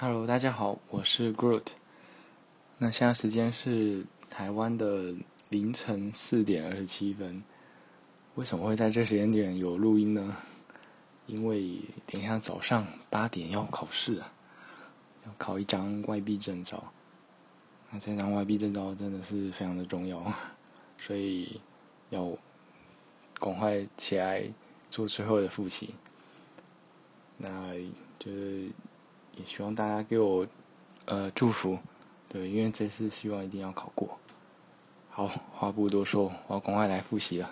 Hello，大家好，我是 Groot。那现在时间是台湾的凌晨四点二十七分。为什么会在这时间点有录音呢？因为等一下早上八点要考试啊，要考一张外币证照。那这张外币证照真的是非常的重要，所以要赶快起来做最后的复习。那就是也希望大家给我呃祝福，对，因为这次希望一定要考过。好，话不多说，我要赶快来复习了。